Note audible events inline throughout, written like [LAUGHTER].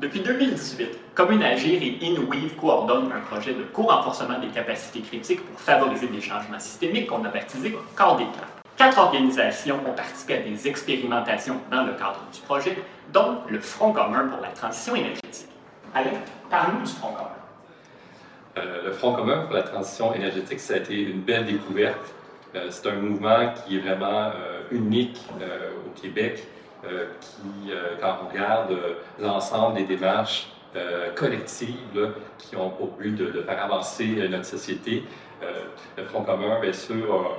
Depuis 2018, Commune Agir et InWeave coordonnent un projet de co-renforcement des capacités critiques pour favoriser des changements systémiques qu'on a baptisé Corps des Quatre organisations ont participé à des expérimentations dans le cadre du projet, dont le Front commun pour la transition énergétique. Alain, parle-nous du Front commun. Euh, le Front commun pour la transition énergétique, ça a été une belle découverte. Euh, c'est un mouvement qui est vraiment euh, unique au Québec, qui, quand on regarde l'ensemble des démarches collectives qui ont pour but de, faire avancer notre société, le Front commun, bien sûr,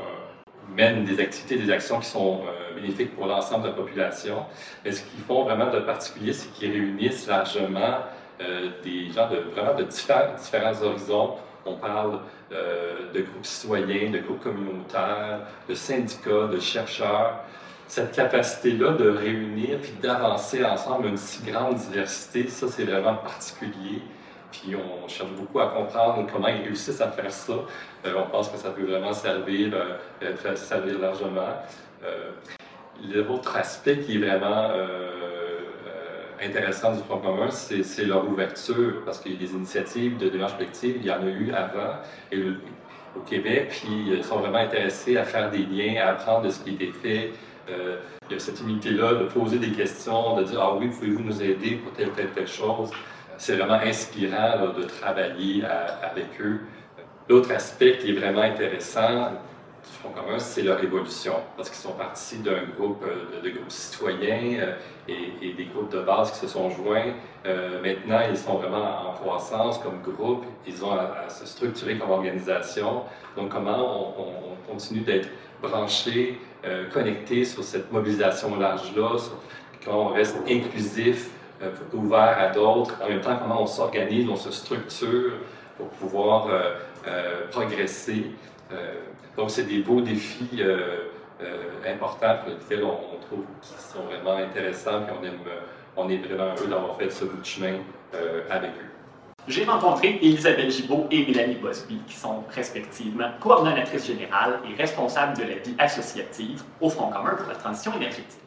mène des activités, des actions qui sont bénéfiques pour l'ensemble de la population. Mais ce qu'ils font vraiment de particulier, c'est qu'ils réunissent largement euh, des gens de vraiment de différents, horizons. On parle euh, de groupes citoyens, de groupes communautaires, de syndicats, de chercheurs. Cette capacité-là de réunir puis d'avancer ensemble une si grande diversité, ça c'est vraiment particulier. Puis on cherche beaucoup à comprendre comment ils réussissent à faire ça. Euh, on pense que ça peut vraiment servir, servir largement. L'autre aspect qui est vraiment intéressant du Front commun, c'est leur ouverture, parce qu'il y a des initiatives de démarche collective, il y en a eu avant au Québec, puis ils sont vraiment intéressés à faire des liens, à apprendre de ce qui a été fait. Il y a cette humilité-là de poser des questions, de dire Ah oui, pouvez-vous nous aider pour telle, telle, telle chose? C'est vraiment inspirant de travailler avec eux. L'autre aspect qui est vraiment intéressant, du Front commun, c'est leur évolution, parce qu'ils sont partis d'un groupe euh, de, groupes citoyens euh, et, des groupes de base qui se sont joints. Euh, maintenant, ils sont vraiment en croissance comme groupe, ils ont à, se structurer comme organisation. Donc, comment on, continue d'être branchés, connectés sur cette mobilisation large-là, comment on reste inclusif, ouvert à d'autres, en même temps, comment on s'organise, on se structure pour pouvoir progresser. Donc, c'est des beaux défis euh, euh, importants pour lesquels on, trouve qu'ils sont vraiment intéressants et on, aime, on est vraiment heureux d'avoir fait ce bout de chemin euh, avec eux. J'ai rencontré Elisabeth Gibault et Mélanie Bosby, qui sont respectivement coordonnatrices générales et responsables de la vie associative au Front commun pour la transition énergétique.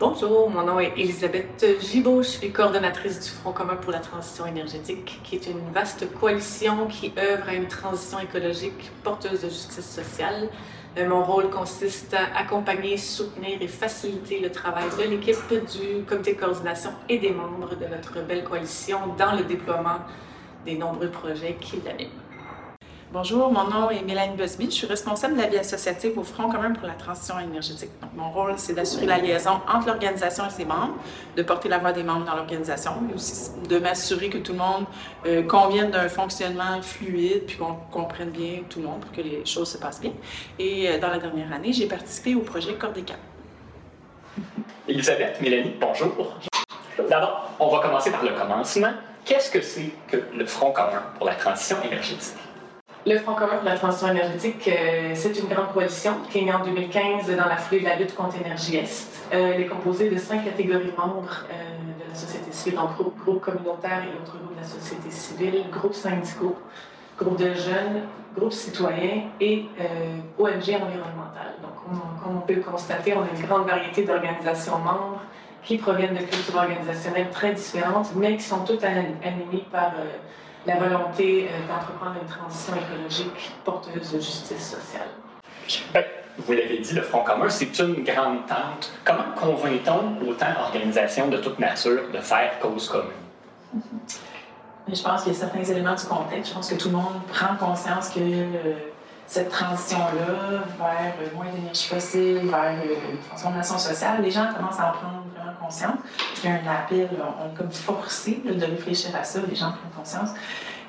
Bonjour, mon nom est Elisabeth Gibault, je suis coordonnatrice du Front commun pour la transition énergétique, qui est une vaste coalition qui œuvre à une transition écologique porteuse de justice sociale. Euh, mon rôle consiste à accompagner, soutenir et faciliter le travail de l'équipe du comité de coordination et des membres de notre belle coalition dans le déploiement des nombreux projets qui l'animent. Bonjour, mon nom est Mélanie Busby. Je suis responsable de la vie associative au Front commun pour la transition énergétique. Mon rôle, c'est d'assurer la liaison entre l'organisation et ses membres, de porter la voix des membres dans l'organisation, mais aussi de m'assurer que tout le monde euh, convienne d'un fonctionnement fluide, puis qu'on comprenne bien tout le monde pour que les choses se passent bien. Et euh, dans la dernière année, j'ai participé au projet Cordécap. Elisabeth, Mélanie, bonjour. D'abord, on va commencer par le commencement. Qu'est-ce que c'est que le Front commun pour la transition énergétique? Le Front commun pour la transition énergétique, euh, c'est une grande coalition qui est née en 2015 dans la foulée de la lutte contre Énergie Est. Euh, elle est composée de cinq catégories membres euh, de la société civile, donc groupe, groupe communautaire et autres groupes de la société civile, groupes syndicaux, groupes de jeunes, groupes citoyens et ONG environnementales. Donc, comme on peut le constater, on a une grande variété d'organisations membres qui proviennent de cultures organisationnelles très différentes, mais qui sont toutes animées par la volonté euh, d'entreprendre une transition écologique porteuse de justice sociale. Ben, vous l'avez dit, le Front commun, c'est une grande tente. Comment convainc-on autant d'organisations de toute nature de faire cause commune? Je pense qu'il y a certains éléments du contexte. Je pense que tout le monde prend conscience que euh, cette transition-là vers moins d'énergie fossile, vers une transformation sociale, les gens commencent à en prendre conscience. Il y a un appel, on est comme forcé de réfléchir à ça, les gens prennent conscience.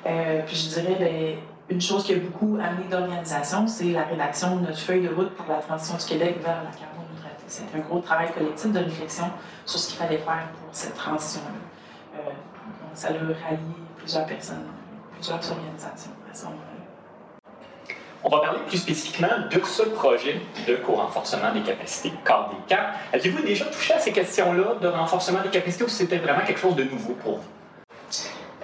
Euh, puis je dirais, bien, une chose qui a beaucoup amené d'organisation, c'est la rédaction de notre feuille de route pour la transition du Québec vers la carboneutralité. C'est un gros travail collectif de réflexion sur ce qu'il fallait faire pour cette transition-là. Euh, ça a rallié plusieurs personnes, plusieurs organisations. On va parler plus spécifiquement de ce projet de co-renforcement des capacités, corps des CAP. Avez-vous déjà touché à ces questions-là de renforcement des capacités ou c'était vraiment quelque chose de nouveau pour vous?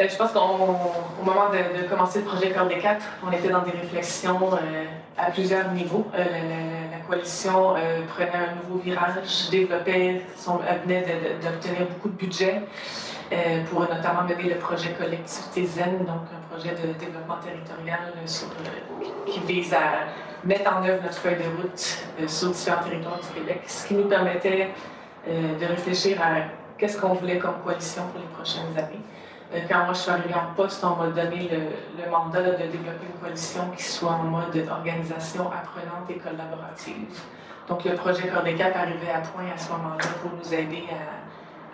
Euh, je pense qu'au moment de, commencer le projet Corps des quatre, on était dans des réflexions euh, à plusieurs niveaux. Euh, la, coalition prenait un nouveau virage, développait, son, venait d'obtenir beaucoup de budget pour notamment mener le projet Collectivité Zen, donc un projet de développement territorial qui vise à mettre en œuvre notre feuille de route sur différents territoires du Québec, ce qui nous permettait de réfléchir à qu'est-ce qu'on voulait comme coalition pour les prochaines années. Euh, quand moi je suis arrivée en poste, on m'a donné le, mandat de développer une coalition qui soit en mode organisation apprenante et collaborative. Donc le projet des arrivait à point à ce moment-là pour nous aider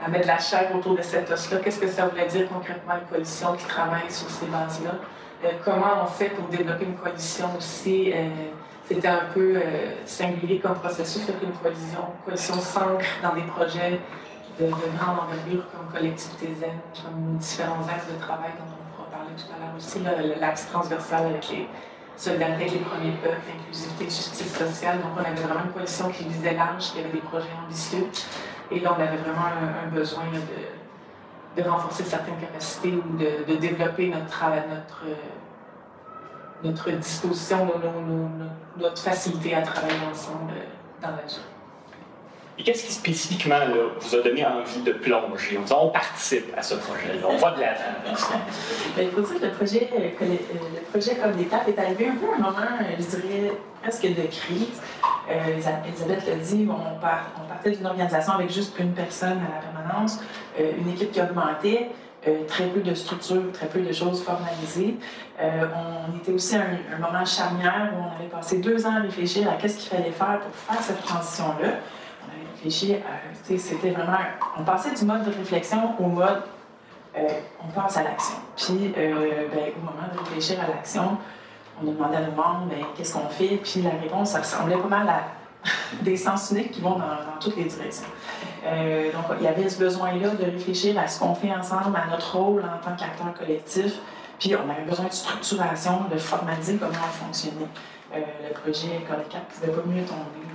à, mettre la chair autour de cette os-là. Qu'est-ce que ça voulait dire concrètement une coalition qui travaille sur ces bases-là? Euh, comment on fait pour développer une coalition aussi? Euh, c'était un peu singulier comme processus, qu'une coalition, coalition s'ancre dans des projets de, grande envergure comme collectivité zen, comme différents axes de travail dont on pourra parler tout à l'heure aussi, l'axe transversal avec les solidarités avec les premiers peuples, l'inclusivité, justice sociale. Donc on avait vraiment une coalition qui visait large, qui avait des projets ambitieux. Et là, on avait vraiment un, besoin de, renforcer certaines capacités ou de, développer notre travail, notre, notre disposition, notre facilité à travailler ensemble dans la durée. Et qu'est-ce qui spécifiquement vous a donné envie de plonger? On, participe à ce projet-là, on va de l'avant. il faut dire que le projet, euh, euh, comme d'étape est arrivé un peu à un moment, euh, je dirais, presque de crise. Elisabeth l'a dit, on, partait d'une organisation avec juste une personne à la permanence, une équipe qui augmentait. très peu de structures, très peu de choses formalisées. on était aussi à un, un, moment charnière où on avait passé deux ans à réfléchir à qu'est-ce qu'il fallait faire pour faire cette transition-là c'était vraiment, on passait du mode de réflexion au mode, euh, on passe à l'action. Puis, euh, ben, au moment de réfléchir à l'action, on a demandé à nos membres, ben, qu'est-ce qu'on fait? Puis la réponse, ça ressemblait pas mal à [LAUGHS] des sens uniques qui vont dans, toutes les directions. Euh, donc, il y avait ce besoin-là de réfléchir à ce qu'on fait ensemble, à notre rôle en tant qu'acteur collectif. Puis, on avait besoin de structuration, de formaliser comment on fonctionnait. le projet Collecap ne pouvait pas mieux tomber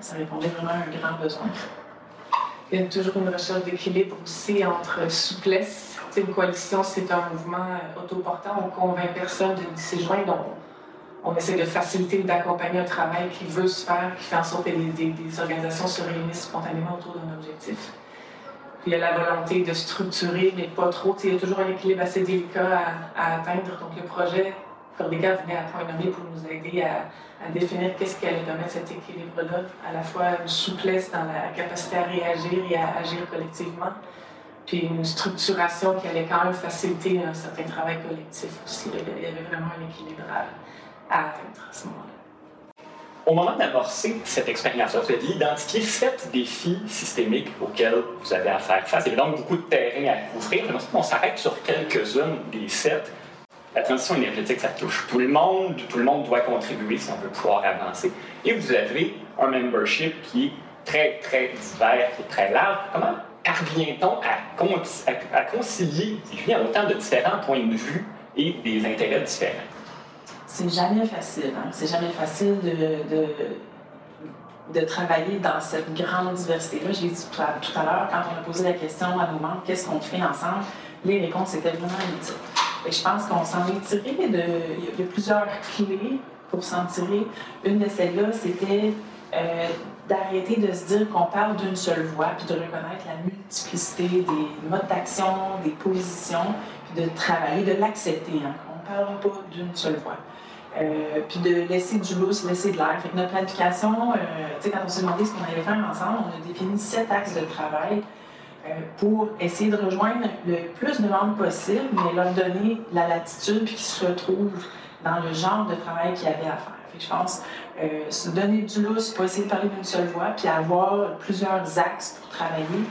ça répondait vraiment à un grand besoin. Il y a toujours une recherche d'équilibre aussi entre souplesse. une coalition, c'est un mouvement euh, autoportant. On convainc personne de s'y joindre. On, essaie de faciliter ou d'accompagner un travail qui veut se faire, qui fait en sorte que des, organisations se réunissent spontanément autour d'un objectif. Puis il y a la volonté de structurer, mais pas trop. il y a toujours un équilibre assez délicat à, atteindre. Donc le projet Cordéga venait à point nommé pour nous aider à, définir qu'est-ce qui allait permettre cet équilibre-là, à la fois une souplesse dans la capacité à réagir et à agir collectivement, puis une structuration qui allait quand même faciliter un certain travail collectif aussi. Il y avait vraiment un équilibre à, atteindre à ce moment-là. Au moment d'amorcer cette expérience-là, vous avez identifié sept défis systémiques auxquels vous avez à faire face. Il y avait donc beaucoup de terrain à couvrir. On s'arrête sur quelques-unes des sept la transition énergétique, ça touche tout le monde, tout le monde doit contribuer si on veut pouvoir avancer. Et vous avez un membership qui est très, très divers, est très large. Comment parvient-on à, concilier autant de différents points de vue et des intérêts différents? C'est jamais facile. Hein? C'est jamais facile de, travailler dans cette grande diversité-là. Je l'ai dit tout à, tout à l'heure, quand on a posé la question à nos membres, qu'est-ce qu'on fait ensemble, les réponses étaient vraiment multiples je pense qu'on s'en est tiré de. Il y a plusieurs clés pour s'en tirer. Une de celles-là, c'était euh, d'arrêter de se dire qu'on parle d'une seule voix, puis de reconnaître la multiplicité des modes d'action, des positions, puis de travailler, de l'accepter. Hein, qu'on ne parle pas d'une seule voix. Euh, puis de laisser du lousse, laisser de l'air. Fait que notre planification, euh, quand on s'est demandé ce qu'on allait faire ensemble, on a défini sept axes de travail pour essayer de rejoindre le plus de membres possible, mais leur donner la latitude puis qu'ils se retrouvent dans le genre de travail qu'il y avait à faire. je pense euh, se donner du lousse, pas essayer de parler d'une seule voix, puis avoir plusieurs axes pour travailler,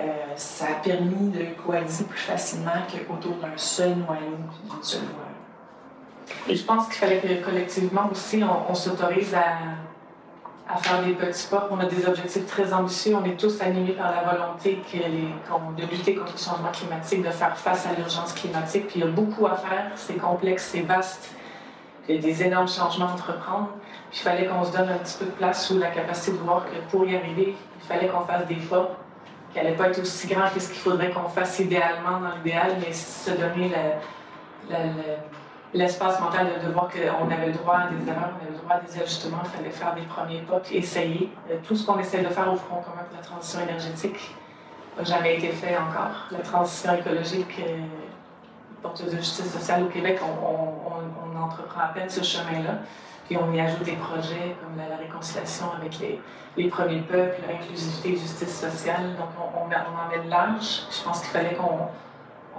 euh, ça a permis de coaliser plus facilement qu'autour d'un seul noyau, d'une seule voix. Et je pense qu'il fallait que collectivement aussi, on s'autorise à à faire des petits pas. On a des objectifs très ambitieux. On est tous animés par la volonté de lutter contre le changement climatique, de faire face à l'urgence climatique. Puis il y a beaucoup à faire. C'est complexe, c'est vaste. Il y a des énormes changements à entreprendre. Puis il fallait qu'on se donne un petit peu de place sous la capacité de voir que pour y arriver, il fallait qu'on fasse des pas qui n'allait pas être aussi grand que ce qu'il faudrait qu'on fasse idéalement dans l'idéal, mais se donner l'espace mental de, voir qu'on avait le droit à des erreurs, on avait le droit à des ajustements, il fallait faire des premiers pas, puis essayer. Euh, tout ce qu'on essaie de faire au Front commun pour la transition énergétique n'a jamais été fait encore. La transition écologique, euh, porte de justice sociale au Québec, on, on entreprend à peine ce chemin-là. Puis on y ajoute des projets comme la, réconciliation avec les, les, premiers peuples, l'inclusivité, justice sociale. Donc on, on, en met de large. Je pense qu'il fallait qu'on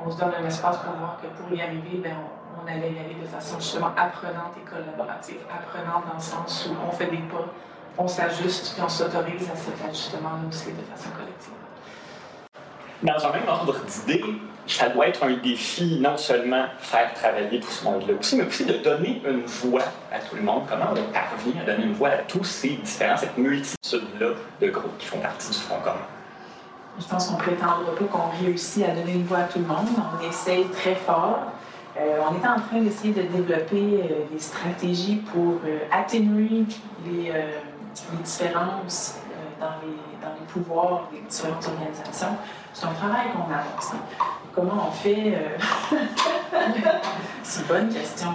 on se donne un espace pour voir que pour y arriver, ben, on, allait y aller de façon justement apprenante et collaborative. Apprenante dans le sens où on fait des pas, on s'ajuste, puis on s'autorise à cet ajustement aussi de façon collective. Dans un même ordre d'idée, ça doit être un défi non seulement faire travailler tout ce monde-là aussi, mais aussi de donner une voix à tout le monde. Comment on parvient à donner une voix à tous ces différents, cette multitude-là de groupes qui font partie du Front commun? Je pense qu'on prétend pas qu'on réussit à donner une voix à tout le monde. On essaye très fort. Euh, on est en train d'essayer de développer euh, des stratégies pour euh, atténuer les, différences dans les, dans, les, pouvoirs des différentes organisations. C'est un travail qu'on avance. Hein. Comment on fait [LAUGHS] C'est une bonne question.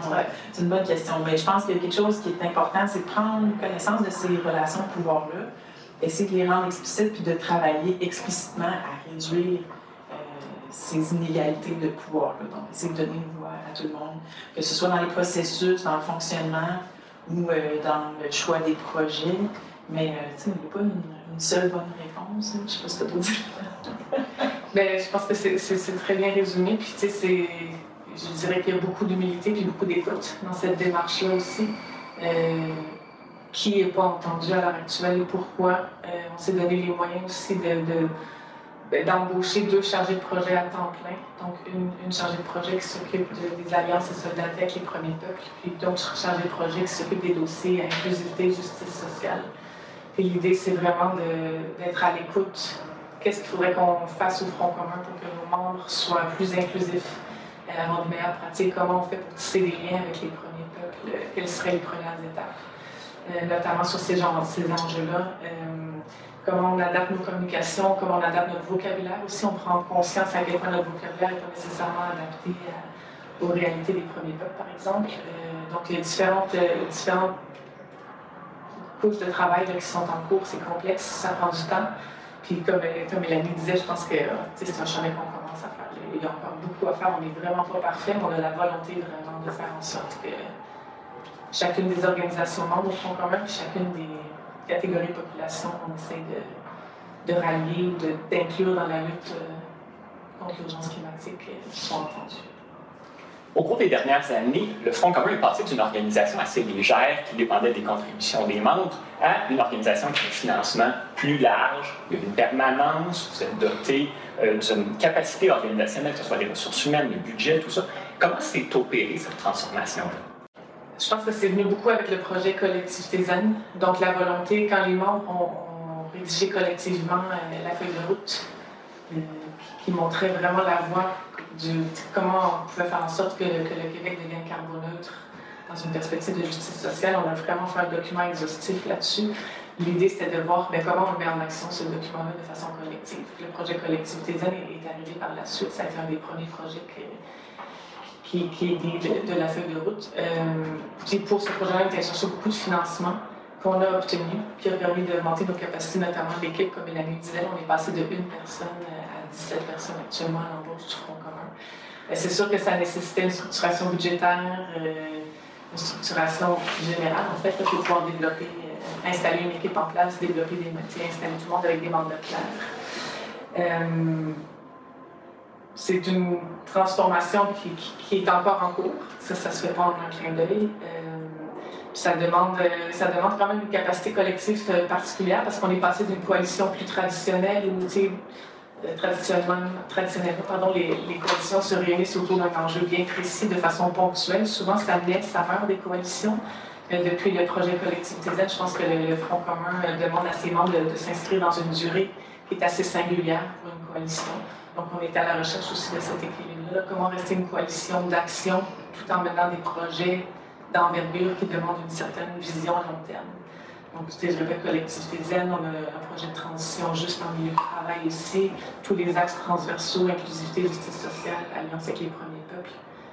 C'est une bonne question. Mais je pense qu'il y a quelque chose qui est important, c'est de prendre connaissance de ces relations de pouvoir-là essayer de les rendre explicites puis de travailler explicitement à réduire ces inégalités de pouvoir. -là. Donc, essayer de donner une voix à tout le monde, que ce soit dans les processus, dans le fonctionnement ou euh, dans le choix des projets. Mais euh, il n'y a pas une, seule bonne réponse. Je ne sais pas ce que tu dire. [LAUGHS] ben, je pense que c'est très bien résumé. Puis, tu sais, je dirais qu'il y a beaucoup d'humilité puis beaucoup d'écoute dans cette démarche-là aussi qui n'est pas entendu à l'heure actuelle et pourquoi. Euh, on s'est donné les moyens aussi de, d'embaucher deux chargés de projet à temps plein. Donc, une, chargée de projet qui s'occupe des alliances et soldats avec les premiers peuples, puis d'autres chargés de projet qui s'occupent des dossiers inclusivité, justice sociale. Et l'idée, c'est vraiment d'être à l'écoute. Qu'est-ce qu'il faudrait qu'on fasse au Front commun pour que nos membres soient plus inclusifs, avoir de meilleures pratiques? Comment on fait pour tisser des liens avec les premiers peuples? Quelles seraient les premières étapes? Euh, notamment sur ces, ces enjeux-là. Euh, comment on adapte nos communications, comment on adapte notre vocabulaire aussi. On prend conscience à quel point notre vocabulaire n'est pas nécessairement adapté aux réalités des premiers peuples, par exemple. Euh, donc, il y a différentes, différentes couches de travail qui sont en cours. C'est complexe, ça prend du temps. Puis, comme, comme Mélanie disait, je pense que c'est un chemin qu'on commence à faire. Il y a encore beaucoup à faire. On n'est vraiment pas parfait, mais on a la volonté vraiment de faire en sorte que chacune des organisations membres au Front commun, chacune des catégories de population qu'on essaie de, rallier, d'inclure dans la lutte euh, contre l'urgence climatique euh, sont entendues. Au cours des dernières années, le Front commun est passé d'une organisation assez légère qui dépendait des contributions des membres à une organisation qui a un financement plus large, une permanence, vous êtes doté euh, d'une capacité organisationnelle, que ce soit des ressources humaines, le budget, tout ça. Comment s'est opérée cette transformation-là? Je pense que c'est venu beaucoup avec le projet Collectivité Zen. Donc, la volonté, quand les membres ont, rédigé collectivement euh, la feuille de route, euh, qui montrait vraiment la voie de comment on pouvait faire en sorte que, le Québec devienne carboneutre dans une perspective de justice sociale. On a vraiment fait un document exhaustif là-dessus. L'idée, c'était de voir ben, comment on met en action ce document-là de façon collective. Le projet Collectivité Zen est arrivé par la suite. Ça a été un des premiers projets que, qui, est de, la feuille de route. Euh, pour ce projet-là, on a cherché beaucoup de financement qu'on a obtenu, qui a permis d'augmenter nos capacités, notamment l'équipe, comme Mélanie disait. On est passé de une personne à 17 personnes actuellement à l'embauche du Front commun. C'est sûr que ça nécessitait une structuration budgétaire, euh, une structuration générale, en fait, pour pouvoir développer, euh, installer une équipe en place, développer des métiers, installer tout le monde avec des mandats clairs c'est une transformation qui, est encore en cours. Ça, ça se fait pas en un clin d'œil. Euh, ça, demande, euh, ça demande quand même une capacité collective euh, particulière parce qu'on est passé d'une coalition plus traditionnelle où, traditionnellement, traditionnellement les, les, coalitions se réunissent autour d'un enjeu bien précis de façon ponctuelle. Souvent, ça naît, ça meurt des coalitions. depuis le projet Collectivité Z, je pense que le, Front commun demande à ses membres de, de s'inscrire dans une durée qui est assez singulière pour une coalition. Donc, on est à la recherche aussi de cet équilibre-là. Comment rester une coalition d'action tout en menant des projets d'envergure qui demandent une certaine vision à long terme. Donc, je répète, collectivité zen, on a un projet de transition juste en milieu de travail ici, tous les axes transversaux, inclusivité, justice sociale, alliance avec les premiers peuples.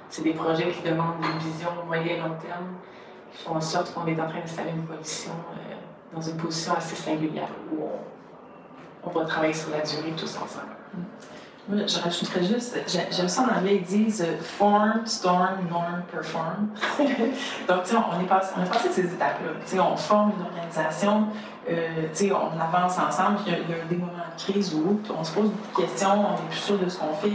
C'est des projets qui demandent une vision moyen et long terme, qui font en sorte qu'on est en train d'installer une coalition euh, dans une position assez singulière où on, va travailler sur la durée tous ensemble. Moi, je rajouterais juste, j'aime ça en anglais, ils disent form, storm, norm, perform. [LAUGHS] Donc, tu sais, on est passé, on passé ces étapes-là. Tu sais, on forme une organisation, euh, tu sais, on avance ensemble, il y, a, des moments de crise où on se pose beaucoup de questions, on n'est plus sûr de ce qu'on fait,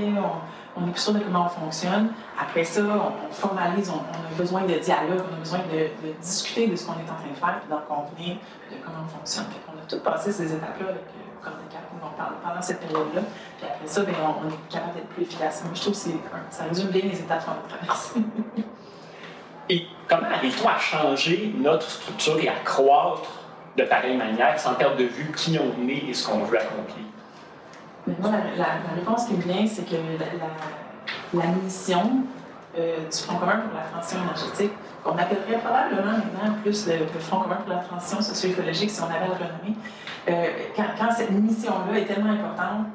on n'est plus sûr de comment on fonctionne. Après ça, on, formalise, on, a besoin de dialogue, on a besoin de, discuter de ce qu'on est en train de faire, puis d'en convenir de comment on fonctionne. On a tout passé ces étapes-là pendant cette période-là. Puis après ça, bien, on, est capable d'être plus efficace. je trouve que ça résume bien les étapes qu'on a traversées. [LAUGHS] Et comment arrive-t-on à changer notre structure et à croître de pareille manière sans perdre de vue qui on est et ce qu'on veut accomplir? Mais moi, la, réponse qui me vient, c'est que la, mission euh, du Front commun pour la transition énergétique, qu'on appellerait probablement maintenant plus le, Front commun pour la transition socio-écologique si on avait le euh, quand, cette mission-là est tellement importante,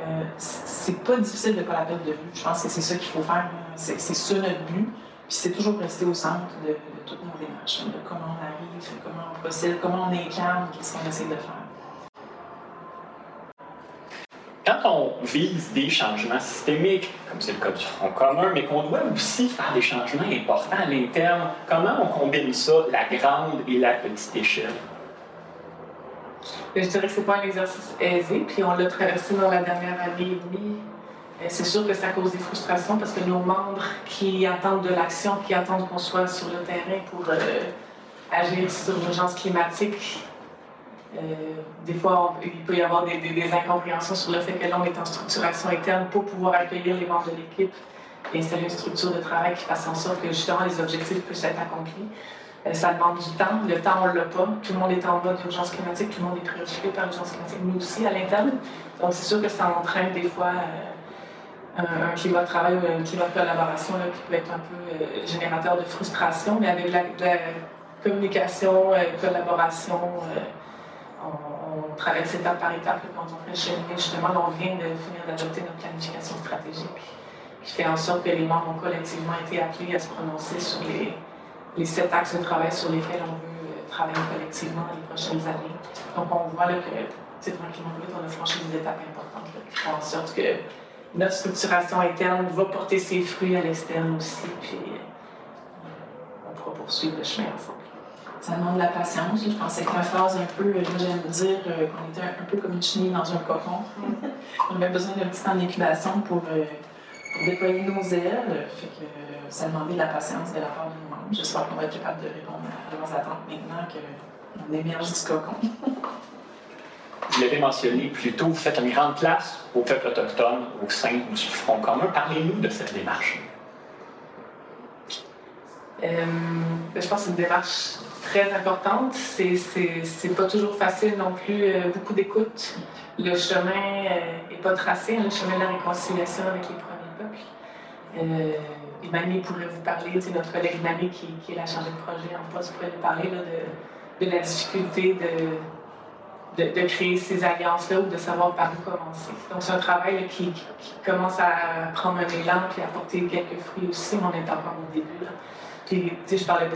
euh, c'est pas difficile de ne pas la perdre de vue. Je pense que c'est ça qu'il faut faire. C'est ça notre but. Puis c'est toujours rester au centre de, de toutes nos démarches, de comment on arrive, comment on procède, comment on incarne, qu'est-ce qu'on essaie de faire. Quand on vise des changements systémiques, comme c'est le cas du Front commun, mais qu'on doit aussi faire des changements importants à l'interne, comment on combine ça, la grande et la petite échelle? Je dirais que ce n'est pas un exercice aisé, puis on l'a traversé dans la dernière année et demie. C'est sûr que ça cause des frustrations parce que nos membres qui attendent de l'action, qui attendent qu'on soit sur le terrain pour euh, agir sur l'urgence climatique, euh, des fois, il peut y avoir des, incompréhensions sur le fait que l'on est en structuration interne pour pouvoir accueillir les membres de l'équipe et installer une structure de travail qui fasse en sorte que justement les objectifs puissent être accomplis. Euh, ça demande du temps. Le temps, on ne l'a pas. Tout le monde est en mode urgence climatique. Tout le monde est préoccupé par l'urgence climatique, nous aussi, à l'interne. Donc, c'est sûr que ça entraîne des fois euh, un, climat de travail ou un climat de collaboration qui peut être un peu générateur de frustration, mais avec la, la communication, collaboration, on, traverse étape par étape quand on cheminer. Justement, on vient de finir d'adopter notre planification stratégique qui fait en sorte que les membres ont collectivement été appelés à se prononcer sur les, les sept axes de travail sur lesquels on veut euh, travailler collectivement dans les prochaines années. Donc, on voit là, que, tranquillement, on a franchi des étapes importantes qui font en sorte que notre structuration interne va porter ses fruits à l'externe aussi, puis euh, on pourra poursuivre le chemin ensemble ça demande de la patience. Je pensais que la phase un peu, euh, j'aime dire euh, qu'on était un, peu comme une chenille dans un cocon. on avait besoin d'un petit temps d'incubation pour, euh, pour, déployer nos ailes. Fait que, ça demandait de la patience de la part de nous membres. J'espère qu'on va être capable de répondre à leurs attentes maintenant qu'on émerge du cocon. [LAUGHS] Vous l'avez mentionné plus tôt, vous faites une grande place au peuple autochtone au sein du Front commun. Parlez-nous de cette démarche. je pense que c'est une démarche très importante. C'est pas toujours facile non plus, euh, beaucoup d'écoute. Le chemin n'est euh, pas tracé, hein, le chemin de la réconciliation avec les premiers peuples. Euh, Emmanuel pourrait vous parler, c'est notre collègue Emmanuel qui, est la chargée de projet en poste, pourrait nous parler de, de, la difficulté de, de, créer ces alliances-là ou de savoir par où commencer. Donc c'est un travail qui, qui, commence à prendre un élan et à porter quelques fruits aussi, mais on est encore au début. Là je parlais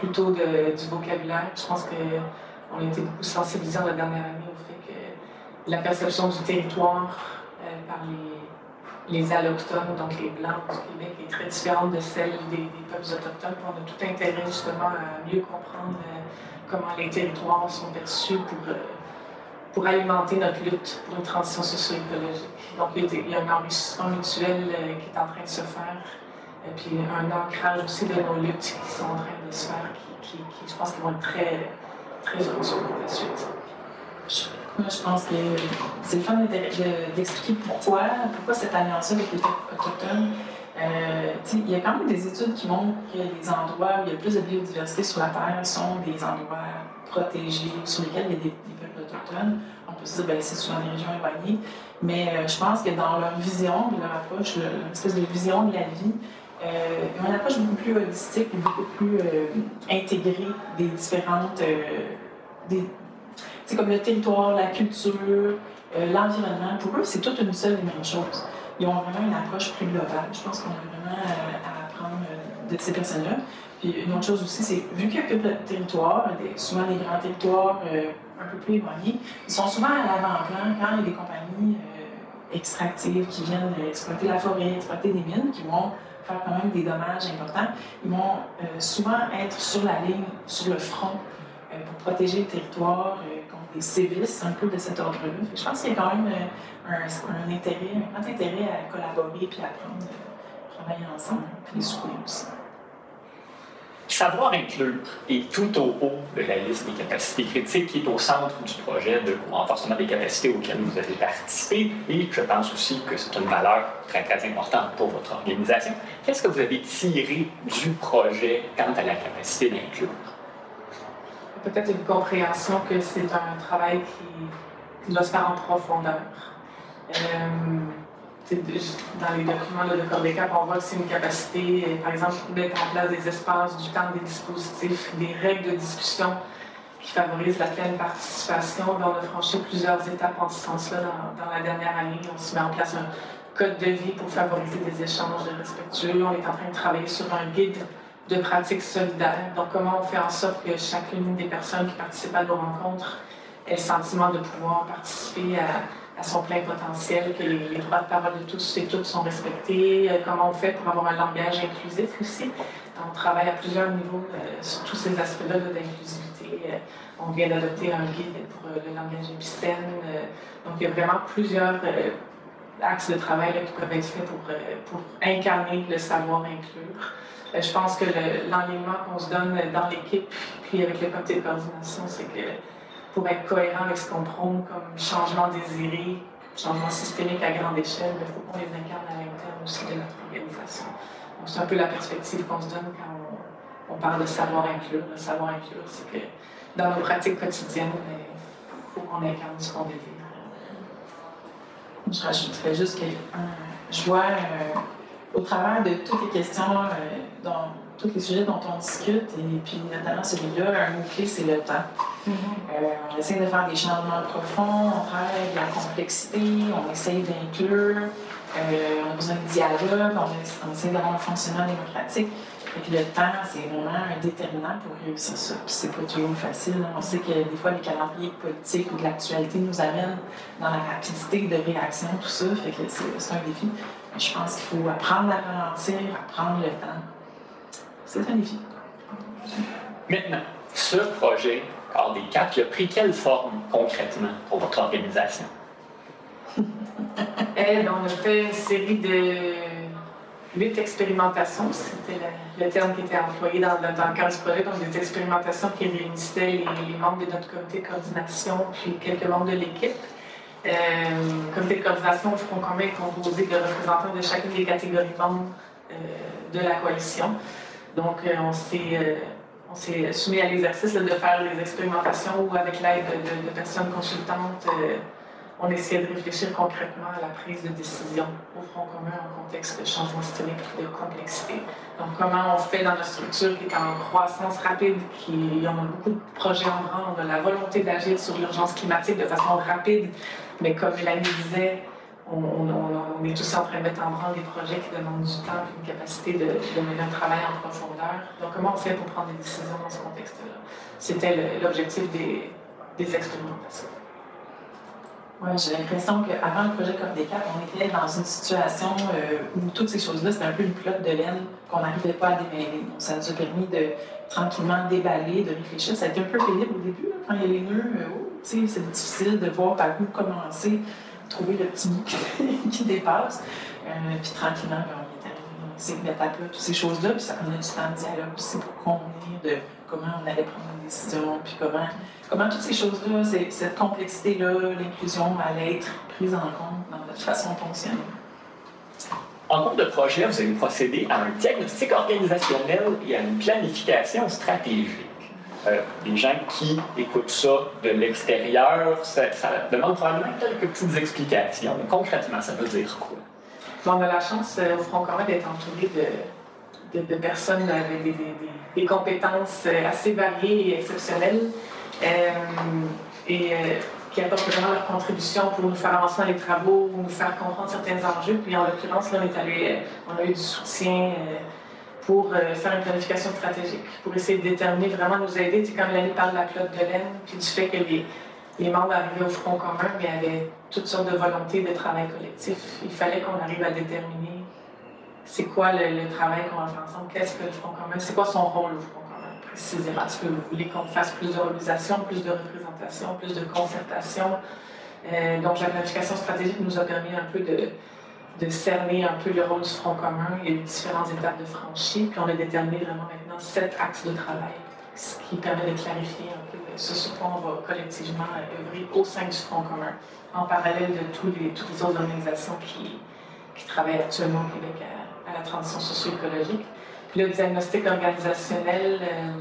plutôt du vocabulaire. Je pense qu'on a été beaucoup sensibilisés la dernière année au fait que la perception du territoire euh, par les, les, allochtones, donc les Blancs du Québec, est très différente de celle des, peuples autochtones. On a tout intérêt justement à mieux comprendre euh, comment les territoires sont perçus pour, euh, pour alimenter notre lutte pour une transition socio-écologique. Donc il y a un enrichissement mutuel qui est en train de se faire et puis un ancrage aussi de nos luttes qui sont en train de se faire, qui, je pense qu'ils vont être très, très fructueux pour la suite. Moi, je pense que c'est le fun d'expliquer pourquoi, pourquoi cette alliance-là avec les autochtones. Euh, il y a quand même des études qui montrent que les endroits où il y a plus de biodiversité sur la Terre sont des endroits protégés, sur lesquels il y a des, peuples autochtones. On peut se dire que ben, c'est souvent des régions éloignées. Mais euh, je pense que dans leur vision, leur approche, leur espèce de vision de la vie, euh, une approche beaucoup plus holistique et beaucoup plus euh, intégrée des différentes, euh. C'est comme le territoire, la culture, euh, l'environnement. Pour eux, c'est toute une seule et même chose. Ils ont vraiment une approche plus globale. Je pense qu'on a vraiment à apprendre de ces personnes-là. Puis une autre chose aussi, c'est vu qu'ils occupent le territoire, souvent des grands territoires un peu plus éloignés, ils sont souvent à l'avant-plan quand il y a des compagnies extractives qui viennent exploiter la forêt, exploiter des mines, qui vont faire quand même des dommages importants. Ils vont euh, souvent être sur la ligne, sur le front, euh, pour protéger le territoire euh, contre des sévices un peu de cet ordre-là. Je pense qu'il y a quand même un, intérêt, un grand intérêt à collaborer puis à apprendre, travailler ensemble, puis les soutenir aussi. Savoir inclure est tout au haut de la liste des capacités critiques qui est au centre du projet de renforcement des capacités auxquelles vous avez participé et je pense aussi que c'est une valeur très très importante pour votre organisation. Qu'est-ce que vous avez tiré du projet quant à la capacité d'inclure? Peut-être une compréhension que c'est un travail qui, doit se faire en profondeur. Euh, dans les documents de Cordécap, on voit que c'est une capacité, par exemple, mettre en place des espaces, du temps, des dispositifs, des règles de discussion qui favorisent la pleine participation. on a franchi plusieurs étapes en ce sens-là dans, la dernière année. On se met en place un code de vie pour favoriser des échanges respectueux. On est en train de travailler sur un guide de pratiques solidaires. Donc, comment on fait en sorte que chacune des personnes qui participent à nos rencontres ait le sentiment de pouvoir participer à à son plein potentiel, que les, droits de parole de tous et toutes sont respectés, euh, comment on fait pour avoir un langage inclusif aussi. On travaille à plusieurs niveaux euh, sur tous ces aspects-là d'inclusivité. Euh, on vient d'adopter un guide pour le langage épicène. donc, il y a vraiment plusieurs axes de travail qui peuvent être faits pour, pour incarner le savoir inclure. je pense que l'enlignement qu'on se donne dans l'équipe, puis avec le comité de coordination, c'est que pour être cohérent avec ce qu'on prône comme changement désiré, changement systémique à grande échelle, il faut qu'on les incarne à l'interne aussi de notre organisation. C'est un peu la perspective qu'on se donne quand on, parle de savoir inclure. Le savoir inclure, c'est que dans nos pratiques quotidiennes, il faut qu'on incarne ce qu'on désire. Je rajouterais juste que je vois euh, au travers de toutes les questions euh, dans tous les sujets dont on discute, et puis notamment celui-là, un mot-clé, c'est le temps. Mm-hmm. Euh, on essaie de faire des changements profonds, on travaille la complexité, on essaie d'inclure, euh, on a besoin de dialogue, on, essaie d'avoir un fonctionnement démocratique. Et le temps, c'est vraiment un déterminant pour réussir ça. Puis c'est pas toujours facile. On sait que des fois, les calendriers politiques ou de l'actualité nous amènent dans la rapidité de réaction, tout ça. Fait que c'est un défi. Mais je pense qu'il faut apprendre à ralentir, apprendre le temps. C'est un défi. Maintenant, ce projet Corps des Quatre, il a pris quelle forme concrètement pour votre organisation? [LAUGHS] Eh, on a fait une série de huit expérimentations, c'était le, terme qui était employé dans, le cadre du projet, donc des expérimentations qui réunissaient les, membres de notre comité de coordination puis quelques membres de l'équipe. Euh, le comité de coordination au Front commun est composé de représentants de chacune des catégories membres euh, de la coalition. Donc, euh, on s'est soumis à l'exercice de faire des expérimentations où, avec l'aide de, personnes consultantes, euh, on essayait de réfléchir concrètement à la prise de décision au Front commun en contexte de changement systémique et de complexité. Donc, comment on fait dans notre structure qui est en croissance rapide, qui a beaucoup de projets en branle, on a la volonté d'agir sur l'urgence climatique de façon rapide, mais comme Mélanie disait, on, est tous en train de mettre en branle des projets qui demandent du temps et une capacité de, mener un travail en profondeur. Donc, comment on fait pour prendre des décisions dans ce contexte-là? C'était l'objectif des, des expérimentations. Oui, j'ai l'impression qu'avant le projet Cordécap, on était dans une situation euh, où toutes ces choses-là, c'était un peu une flotte de laine qu'on n'arrivait pas à démêler. Ça nous a permis de tranquillement déballer, de réfléchir. Ça a été un peu pénible au début, quand il y a les nœuds. Euh, oh, c'est difficile de voir par où commencer trouver le petit bout [LAUGHS] qui, dépasse. Euh, puis tranquillement, ben, on est arrivé dans ces étapes-là, toutes ces choses-là. Puis ça prenait du temps de dialogue aussi pour convenir de comment on allait prendre une décision, puis comment, comment toutes ces choses-là, cette complexité-là, l'inclusion allait être prise en compte dans notre façon de fonctionner. En cours de projet, vous allez procéder à un diagnostic organisationnel et à une planification stratégique. Euh, les gens qui écoutent ça de l'extérieur, ça, demande probablement quelques petites explications. Mais concrètement, ça veut dire quoi? on a la chance euh, au Front commun d'être entouré de, personnes avec des, compétences euh, assez variées et exceptionnelles. et qui apportent vraiment leur contribution pour nous faire avancer dans les travaux, ou nous faire comprendre certains enjeux. Puis en l'occurrence, là, on, est allé, on a eu du soutien pour faire une planification stratégique, pour essayer de déterminer, vraiment nous aider. Sais, comme Mélanie parle la clotte de laine, puis du fait que les, les membres arrivaient au Front commun, mais avaient toutes sortes de volontés de travail collectif. Il fallait qu'on arrive à déterminer c'est quoi le, travail qu'on faire ensemble, qu'est-ce que le Front commun, c'est quoi son rôle au Front commun précisément. Est-ce que vous voulez qu'on fasse plus de mobilisation, plus de représentation, plus de concertation? Euh, donc la planification stratégique nous a permis un peu de, de cerner un peu le rôle du Front commun et les différentes étapes de franchie. Puis on a déterminé vraiment maintenant sept axes de travail, ce qui permet de clarifier un peu ce sur quoi on va collectivement œuvrer au sein du Front commun, en parallèle de tous les, toutes les autres organisations qui, qui travaillent actuellement au Québec à, la transition socio-écologique. Puis le diagnostic organisationnel euh,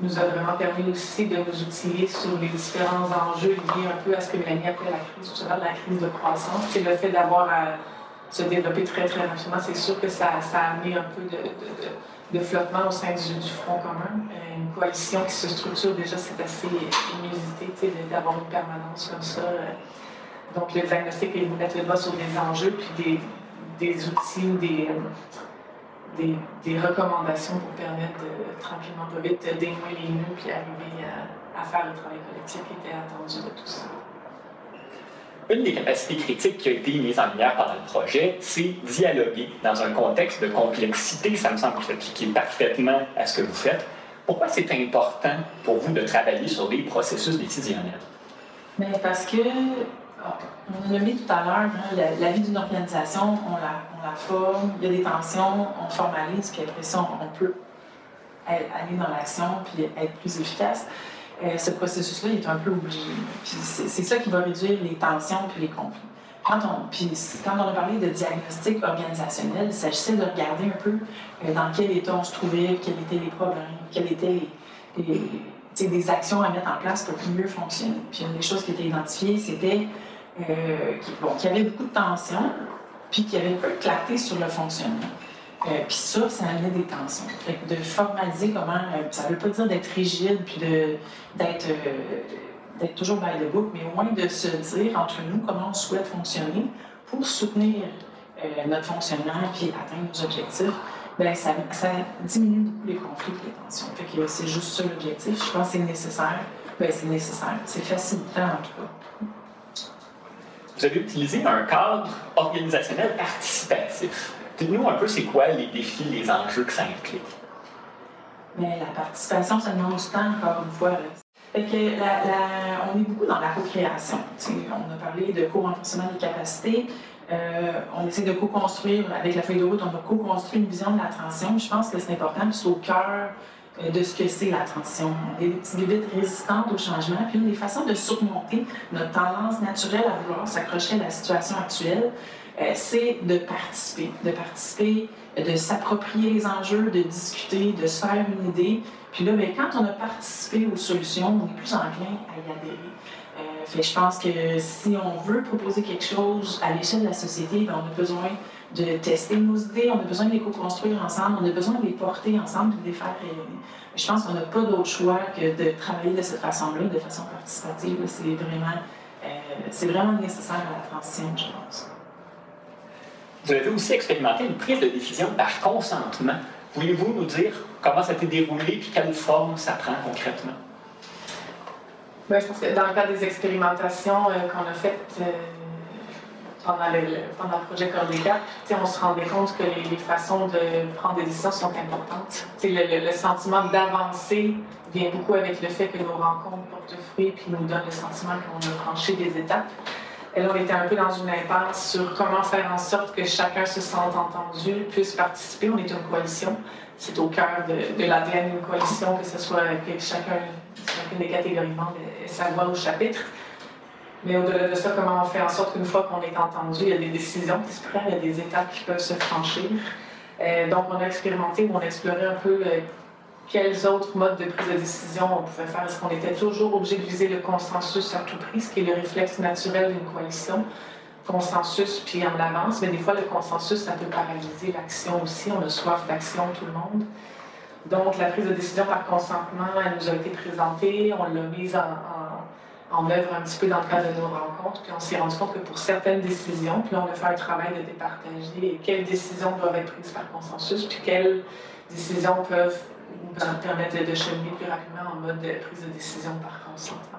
nous a vraiment permis aussi de nous outiller sur les différents enjeux liés un peu à ce que Mélanie appelait la crise, justement, la crise de croissance. C'est le fait d'avoir à se développer très, très rapidement, c'est sûr que ça, a amené un peu de, de flottement au sein du, Front commun. Une coalition qui se structure déjà, c'est assez inusité d'avoir une permanence comme ça. Donc, le diagnostic est de mettre le bas sur des enjeux, puis des, des outils ou des, des, des, recommandations pour permettre de, tranquillement, pas vite, dénouer les nœuds puis arriver à, à faire le travail collectif qui était attendu de tout ça. Une des capacités critiques qui a été mise en lumière pendant le projet, c'est dialoguer dans un contexte de complexité. Ça me semble s'appliquer parfaitement à ce que vous faites. Pourquoi c'est important pour vous de travailler sur des processus décisionnels? Mais parce que, on a mis tout à l'heure, hein, la, vie d'une organisation, on la, forme, il y a des tensions, on formalise, puis après ça, on peut aller dans l'action puis être plus efficace. Euh, ce processus-là est un peu. Puis c'est ça qui va réduire les tensions puis les conflits. Quand on, puis quand on a parlé de diagnostic organisationnel, il s'agissait de regarder un peu euh, dans quel état on se trouvait, quels étaient les problèmes, quelles étaient les, des actions à mettre en place pour mieux fonctionner. Puis une des choses qui était identifiée, c'était euh, qu'il y avait beaucoup de tensions, puis qu'il y avait peu de clarté sur le fonctionnement. Euh, puis ça, ça amenait des tensions. Fait de formaliser comment, euh, ça ne veut pas dire d'être rigide puis euh, d'être toujours by the book, mais au moins de se dire entre nous comment on souhaite fonctionner pour soutenir notre fonctionnement puis atteindre nos objectifs. Bien, ça, diminue beaucoup les conflits et les tensions. Fait que c'est juste ça l'objectif. Je pense que c'est nécessaire. Bien, c'est nécessaire. C'est facilitant en tout cas. Vous avez utilisé un cadre organisationnel participatif. Dites-nous un peu, c'est quoi les défis, les enjeux que ça implique? Mais la participation, ça demande du temps, encore une fois. On est beaucoup dans la co-création. On a parlé de co-renforcement des capacités. Euh, on essaie de co-construire, avec la feuille de route, on a co-construit une vision de la transition. Je pense que c'est important, c'est au cœur de ce que c'est la transition. Des petites résistantes au changement. Puis une des façons de surmonter notre tendance naturelle à vouloir s'accrocher à la situation actuelle, euh, c'est de participer, de participer, de s'approprier les enjeux, de discuter, de se faire une idée. Puis là, bien, quand on a participé aux solutions, on est plus enclin à y adhérer. Je pense que si on veut proposer quelque chose à l'échelle de la société, bien, on a besoin de tester nos idées, on a besoin de les co-construire ensemble, on a besoin de les porter ensemble et de les faire rayonner. Je pense qu'on n'a pas d'autre choix que de travailler de cette façon-là, de façon participative. C'est vraiment, euh, c'est vraiment nécessaire à la transition, je pense. Vous avez aussi expérimenté une prise de décision par consentement. Pouvez-vous nous dire comment ça s'est déroulé et quelle forme ça prend concrètement? Ben, je pense que dans le cadre des expérimentations euh, qu'on a faites euh, pendant, le, pendant, le, projet on se rendait compte que les, façons de prendre des décisions sont importantes. Le, sentiment d'avancer vient beaucoup avec le fait que nos rencontres portent fruit et nous donnent le sentiment qu'on a franchi des étapes. Et là, on était un peu dans une impasse sur comment faire en sorte que chacun se sente entendu, puisse participer. On est une coalition. C'est au cœur de, de l'ADN d'une coalition, que ce soit que chacun, chacune des catégories membres ait sa voix au chapitre. Mais au-delà de ça, comment on fait en sorte qu'une fois qu'on est entendu, il y a des décisions qui se prennent, il y a des étapes qui peuvent se franchir. Euh, donc, on a expérimenté, on a exploré un peu euh, quels autres modes de prise de décision on pouvait faire. Est-ce qu'on était toujours obligé de viser le consensus à tout prix, ce qui est le réflexe naturel d'une coalition? Consensus, puis en avance, mais des fois, le consensus, ça peut paralyser l'action aussi. On a soif d'action, tout le monde. Donc, la prise de décision par consentement, elle nous a été présentée, on l'a mise en, œuvre un petit peu dans le cadre de nos rencontres, puis on s'est rendu compte que pour certaines décisions, puis on a fait un travail de départager quelles décisions doivent être prises par consensus, puis quelles décisions peuvent nous permettre de cheminer plus rapidement en mode de prise de décision par consentement.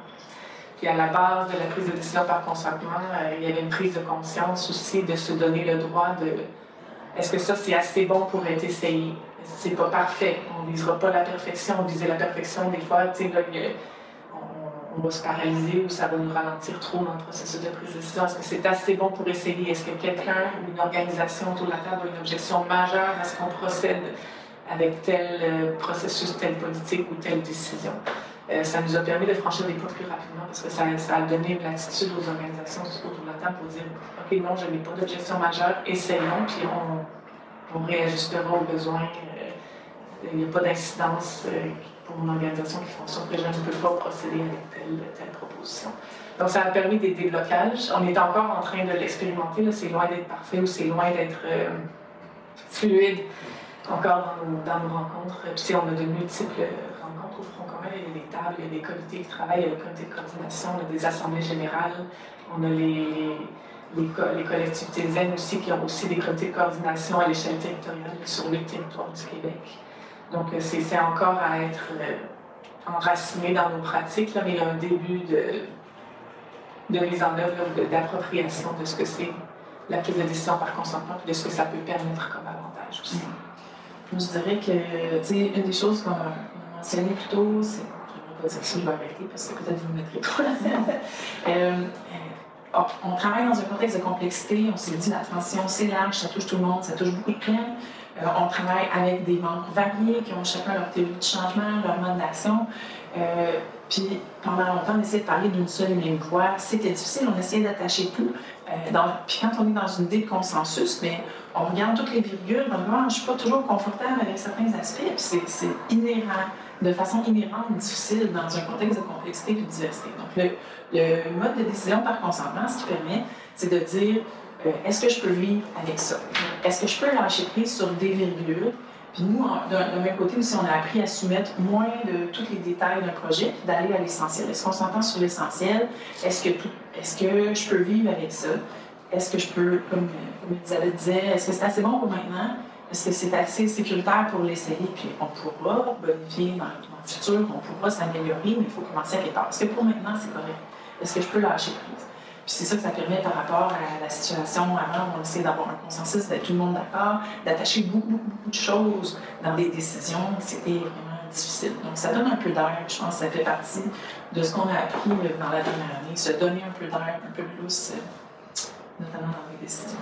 Puis à la base de la prise de décision par consentement, euh, il y avait une prise de conscience aussi de se donner le droit de est-ce que ça c'est assez bon pour être essayé? C'est pas parfait. On visera pas la perfection. On visait la perfection des fois, tu sais, on, va se paralyser ou ça va nous ralentir trop dans le processus de prise de décision. Est-ce que c'est assez bon pour essayer? Est-ce que quelqu'un ou une organisation autour de la table a une objection majeure à ce qu'on procède avec tel euh, processus, telle politique ou telle décision? Euh, ça nous a permis de franchir des pas plus rapidement parce que ça, a donné une latitude aux organisations autour de la table pour dire OK, non, je n'ai pas d'objection majeure, essayons, puis on, on réajustera aux besoins. Euh, il n'y a pas d'incidence euh, pour une organisation qui fonctionne que je ne peux pas procéder avec telle, telle proposition. Donc, ça a permis des déblocages. On est encore en train de l'expérimenter. C'est loin d'être parfait ou c'est loin d'être fluide encore dans nos, rencontres. Puis, on a de multiples rencontres au Front commun. Il y a des tables, il y a des comités qui travaillent, il y a le comité de coordination, on a des assemblées générales, on a les, les, collectivités zen aussi qui ont aussi des comités de coordination à l'échelle territoriale sur le territoire du Québec. Donc, euh, c'est encore à être euh, enraciné dans nos pratiques, là, mais il y a un début de, de mise en œuvre, d'appropriation de ce que c'est la prise de décision par consentement et de ce que ça peut permettre comme avantage aussi. Je dirais que, tu sais, une des choses qu'on a mentionné plus tôt, c'est, je ne pas dire ça, je vais arrêter parce que peut-être vous ne mettrez pas. euh, oh, on travaille dans un contexte de complexité, on s'est dit la transition c'est large, ça touche tout le monde, ça touche beaucoup de clients. Euh, on travaille avec des membres variés qui ont chacun leur théorie de changement, leur mode d'action. Euh, puis pendant longtemps, on essayait de parler d'une seule et même voix. C'était difficile, on essayait d'attacher tout. Euh, puis quand on est dans une idée de consensus, mais on regarde toutes les virgules, donc moi, je ne suis pas toujours confortable avec certains aspects, puis c'est inhérent, de façon inhérente, difficile dans un contexte de complexité et de diversité. Donc le, mode de décision par consentement, ce qui permet, c'est de dire est-ce que je peux vivre avec ça? Est-ce que je peux lâcher prise sur des virgules? Puis nous, d'un même côté aussi, on a appris à soumettre moins de tous les détails d'un projet, d'aller à l'essentiel. Est-ce qu'on s'entend sur l'essentiel? Est-ce que, est que je peux vivre avec ça? Est-ce que je peux, comme, comme Elisabeth disait, est-ce que c'est assez bon pour maintenant? Est-ce que c'est assez sécuritaire pour l'essayer? Puis on pourra bonifier dans, dans le futur, on pourra s'améliorer, mais il faut commencer à part. Est-ce que pour maintenant, c'est correct? Est-ce que je peux lâcher prise? Puis c'est ça que ça permet par rapport à la situation avant, on essaie d'avoir un consensus, d'être tout le monde d'accord, d'attacher beaucoup, beaucoup, beaucoup de choses dans des décisions. C'était vraiment difficile. Donc ça donne un peu d'air. Je pense que ça fait partie de ce qu'on a appris dans la dernière année, se donner un peu d'air, un peu plus, euh, notamment dans les décisions.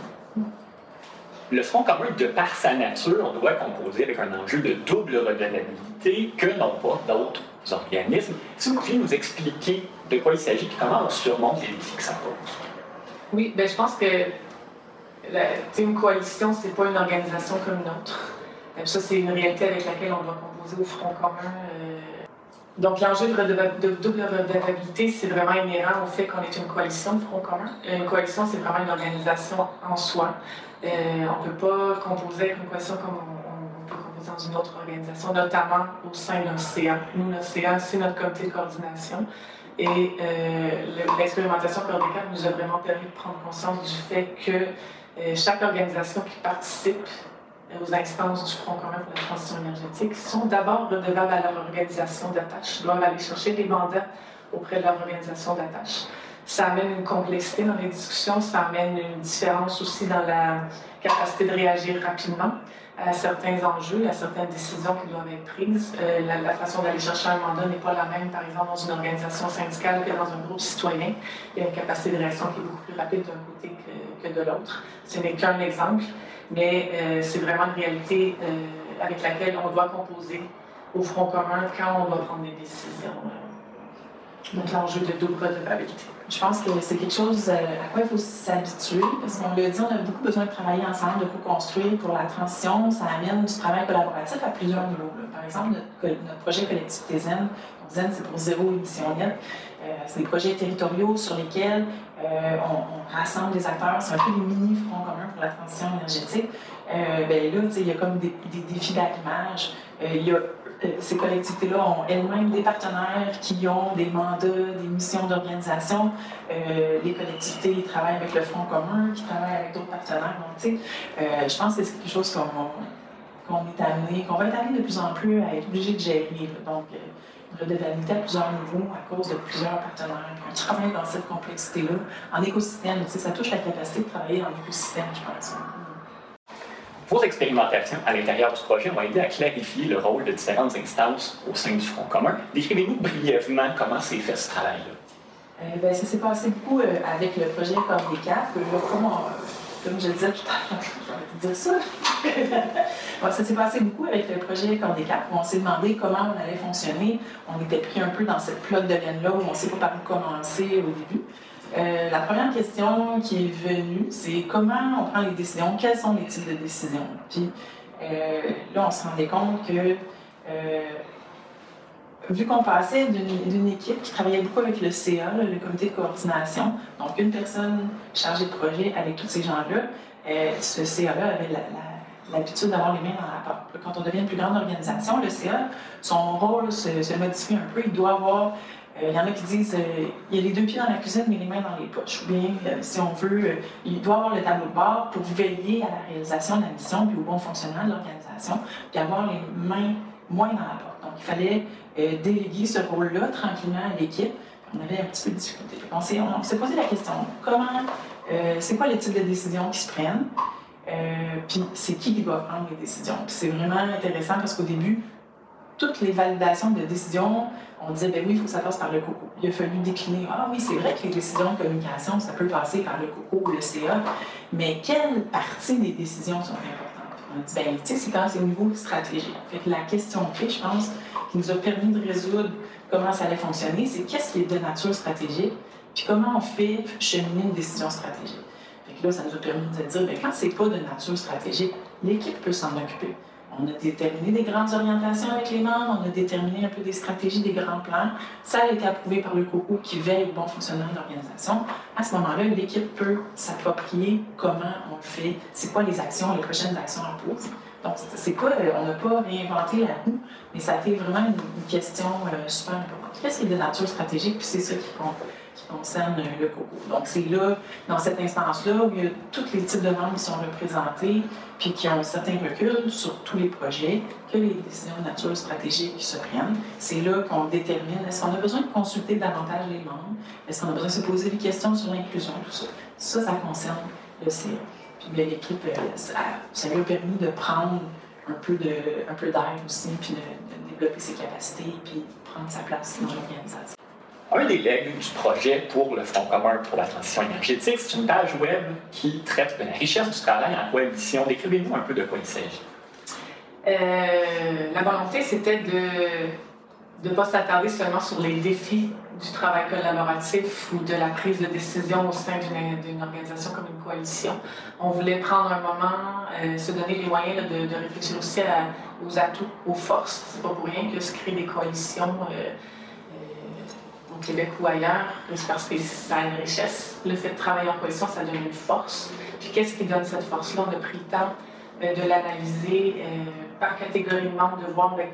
Le Front commun, de par sa nature, on doit composer avec un enjeu de double redevabilité que n'ont pas d'autres organismes. Si vous pouviez nous expliquer de quoi il s'agit et comment on surmonte les défis que ça pose. Oui, ben, je pense que la, une coalition, ce n'est pas une organisation comme une autre. Ça, c'est une réalité avec laquelle on doit composer au Front commun. Euh. Donc, l'enjeu de, double redevabilité, c'est vraiment inhérent au fait qu'on est une coalition de Front commun. Une coalition, c'est vraiment une organisation en soi. Euh, on ne peut pas composer avec une coalition comme on, dans une autre organisation, notamment au sein d'un CA. Nous, notre CA, c'est notre comité de coordination. Et euh, l'expérimentation Cordécap nous a vraiment permis de prendre conscience du fait que euh, chaque organisation qui participe aux instances du Front commun pour la transition énergétique sont d'abord redevables à leur organisation d'attache, doivent aller chercher des mandats auprès de leur organisation d'attache. Ça amène une complexité dans les discussions, ça amène une différence aussi dans la capacité de réagir rapidement à certains enjeux, à certaines décisions qui doivent être prises. Euh, la, façon d'aller chercher un mandat n'est pas la même, par exemple, dans une organisation syndicale que dans un groupe citoyen. Il y a une capacité de réaction qui est beaucoup plus rapide d'un côté que, de l'autre. Ce n'est qu'un exemple, mais euh, c'est vraiment une réalité euh, avec laquelle on doit composer au front commun quand on doit prendre des décisions. Donc l'enjeu de double redevabilité. Je pense que c'est quelque chose euh, à quoi il faut s'habituer, parce qu'on l'a dit, on a beaucoup besoin de travailler ensemble, de co-construire pour la transition. Ça amène du travail collaboratif à plusieurs niveaux. Par exemple, notre, projet Collectivité Zen, Zen, c'est pour zéro émission nette. Euh, c'est des projets territoriaux sur lesquels euh, on, rassemble des acteurs. C'est un peu des mini-fronts communs pour la transition énergétique. ben là, il y a comme des, des défis d'arrimage. il y a ces collectivités-là ont elles-mêmes des partenaires qui ont des mandats, des missions d'organisation. Euh, les collectivités travaillent avec le Front commun, qui travaillent avec d'autres partenaires. Donc, euh, je pense que c'est quelque chose qu'on est amené, qu'on va être amené de plus en plus à être obligé de gérer. Donc, une redevabilité à plusieurs niveaux à cause de plusieurs partenaires. on travaille dans cette complexité-là, en écosystème. Ça touche la capacité de travailler en écosystème, je pense. Vos expérimentations à l'intérieur du projet ont aidé à clarifier le rôle de différentes instances au sein du Front commun. Décrivez-nous brièvement comment s'est fait ce travail-là. Ben, ça s'est passé beaucoup avec le projet Corps des Cap. Comme, comme je le disais tout à l'heure, j'ai dire ça. ça s'est passé beaucoup avec le projet Corps des Cap où on s'est demandé comment on allait fonctionner. On était pris un peu dans cette plot de laine-là où on ne sait pas par où commencer au début. Euh, la première question qui est venue, c'est comment on prend les décisions, quels sont les types de décisions? Puis euh, là, on se rendait compte que, euh, vu qu'on passait d'une équipe qui travaillait beaucoup avec le CA, le comité de coordination, donc une personne chargée de projet avec tous ces gens-là, ce CA-là avait l'habitude d'avoir les mains dans la porte. Quand on devient une plus grande organisation, le CA, son rôle se, se modifie un peu. Il doit avoir il euh, y en a qui disent euh, il y a les deux pieds dans la cuisine, mais les mains dans les poches. Ou bien, euh, si on veut, il doit avoir le tableau de bord pour veiller à la réalisation de la mission puis au bon fonctionnement de l'organisation, puis avoir les mains moins dans la porte. Donc, il fallait déléguer ce rôle-là tranquillement à l'équipe. On avait un petit peu de difficulté. On s'est posé la question comment, c'est quoi les types de décisions qui se prennent, puis c'est qui qui doit prendre les décisions? c'est vraiment intéressant parce qu'au début, toutes les validations de décisions, on disait, ben oui, il faut que ça passe par le COCO. Il a fallu décliner, ah oui, c'est vrai que les décisions de communication, ça peut passer par le COCO ou le CA, mais quelle partie des décisions sont importantes? On a dit, ben, tu sais, c'est quand c'est au niveau stratégique. Fait que la question clé, je pense, qui nous a permis de résoudre comment ça allait fonctionner, c'est qu'est-ce qui est de nature stratégique, puis comment on fait cheminer une décision stratégique? Fait que là, ça nous a permis de dire, ben, quand c'est pas de nature stratégique, l'équipe peut s'en occuper. On a déterminé des grandes orientations avec les membres, on a déterminé un peu des stratégies, des grands plans. Ça a été approuvé par le COCO qui veille au bon fonctionnement de l'organisation. À ce moment-là, l'équipe peut s'approprier comment on le fait, c'est quoi les actions, les prochaines actions à poser. Donc, c'est pas, euh, on n'a pas réinventé la roue, mais ça a été vraiment une, question euh, super importante. Qu'est-ce qui est de nature stratégique, puis c'est ça qui compte concerne le coco. Donc, c'est là, dans cette instance-là, où il y a tous les types de membres qui sont représentés, puis qui ont un certain recul sur tous les projets, que les décisions de nature stratégique se prennent. C'est là qu'on détermine est-ce qu'on a besoin de consulter davantage les membres, est-ce qu'on a besoin de se poser des questions sur l'inclusion, tout ça? Ça, ça concerne le CA. Puis l'équipe, euh, ça, ça lui a permis de prendre un peu d'air aussi, puis de, de développer ses capacités, puis prendre sa place dans l'organisation. Un des legs du projet pour le Front commun pour la transition énergétique, c'est une page web qui traite de la richesse du travail en coalition. Décrivez-nous un peu de quoi il s'agit. Euh, la volonté, c'était de ne pas s'attarder seulement sur les défis du travail collaboratif ou de la prise de décision au sein d'une organisation comme une coalition. On voulait prendre un moment, euh, se donner les moyens de, réfléchir aussi aux atouts, aux forces. C'est pas pour rien que se créent des coalitions. Euh, Québec ou ailleurs, parce que ça a une richesse. Le fait de travailler en coalition, ça donne une force. Puis qu'est-ce qui donne cette force-là? On a pris le temps euh, de l'analyser euh, par catégorie de membres, de voir ben,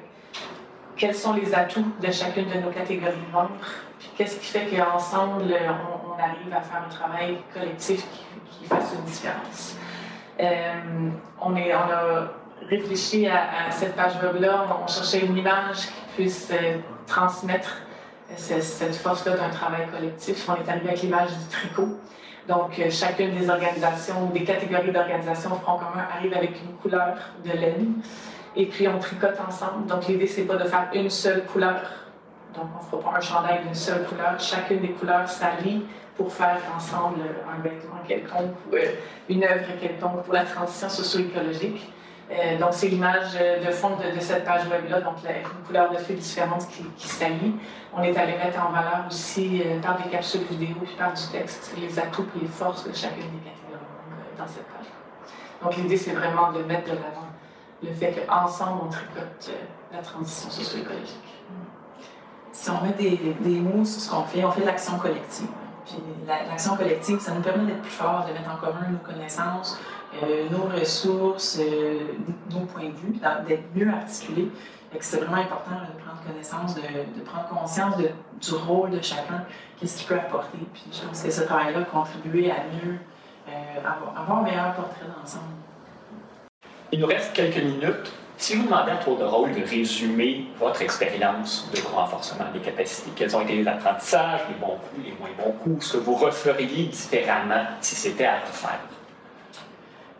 quels sont les atouts de chacune de nos catégories de membres, puis qu'est-ce qui fait qu'ensemble, on, on, arrive à faire un travail collectif qui, fasse une différence. Euh, on, a réfléchi à cette page web-là, on cherchait une image qui puisse transmettre cette force-là d'un travail collectif. On est arrivé avec l'image du tricot. Donc, euh, chacune des organisations, des catégories d'organisations Front commun arrive avec une couleur de laine. Et puis, on tricote ensemble. Donc, l'idée, c'est pas de faire une seule couleur. Donc, on fera pas un chandail d'une seule couleur. Chacune des couleurs s'allie pour faire ensemble un vêtement quelconque ou euh, une œuvre quelconque pour la transition socio-écologique. Euh, donc, c'est l'image de fond de, cette page web-là, donc la, une couleur de feu différente qui, qui. On est allé mettre en valeur aussi, euh, par des capsules vidéo puis par du texte, les atouts et les forces de chacune des catégories euh, dans cette page. Donc, l'idée, c'est vraiment de mettre de l'avant le fait qu'ensemble, on tricote la transition socio-écologique. Si on met des, mots sur ce qu'on fait, on fait l'action collective. Puis l'action collective, ça nous permet d'être plus fort, de mettre en commun nos connaissances, euh, nos ressources, euh, nos points de vue, d'être mieux articulés. C'est vraiment important de prendre connaissance, de, prendre conscience du rôle de chacun, qu'est-ce qu'il peut apporter. Puis je pense que ce travail-là contribuer à mieux euh, avoir, avoir un meilleur portrait d'ensemble. Il nous reste quelques minutes. Si vous demandais à tour de rôle de résumer votre expérience de renforcement des capacités, quels ont été les apprentissages, les bons coups, les moins bons coups, ce que vous referiez différemment si c'était à refaire?